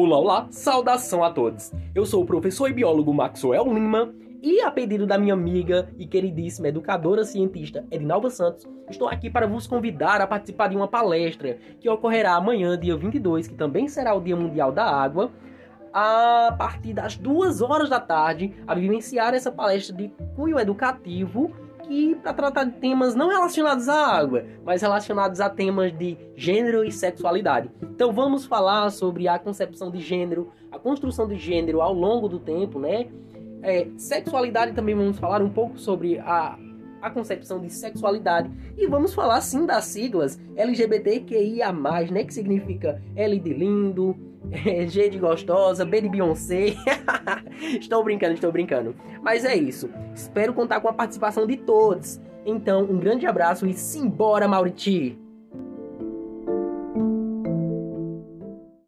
Olá, olá, saudação a todos. Eu sou o professor e biólogo Maxwell Lima e, a pedido da minha amiga e queridíssima educadora cientista Edinalva Santos, estou aqui para vos convidar a participar de uma palestra que ocorrerá amanhã, dia 22, que também será o Dia Mundial da Água, a partir das duas horas da tarde, a vivenciar essa palestra de cunho educativo e para tratar de temas não relacionados à água, mas relacionados a temas de gênero e sexualidade. Então vamos falar sobre a concepção de gênero, a construção de gênero ao longo do tempo, né? É, sexualidade também vamos falar um pouco sobre a, a concepção de sexualidade e vamos falar sim das siglas LGBTQIA+, né? Que significa L de lindo, G de gostosa, B de Beyoncé. estou brincando, estou brincando. Mas é isso. Espero contar com a participação de todos. Então, um grande abraço e simbora, Mauriti!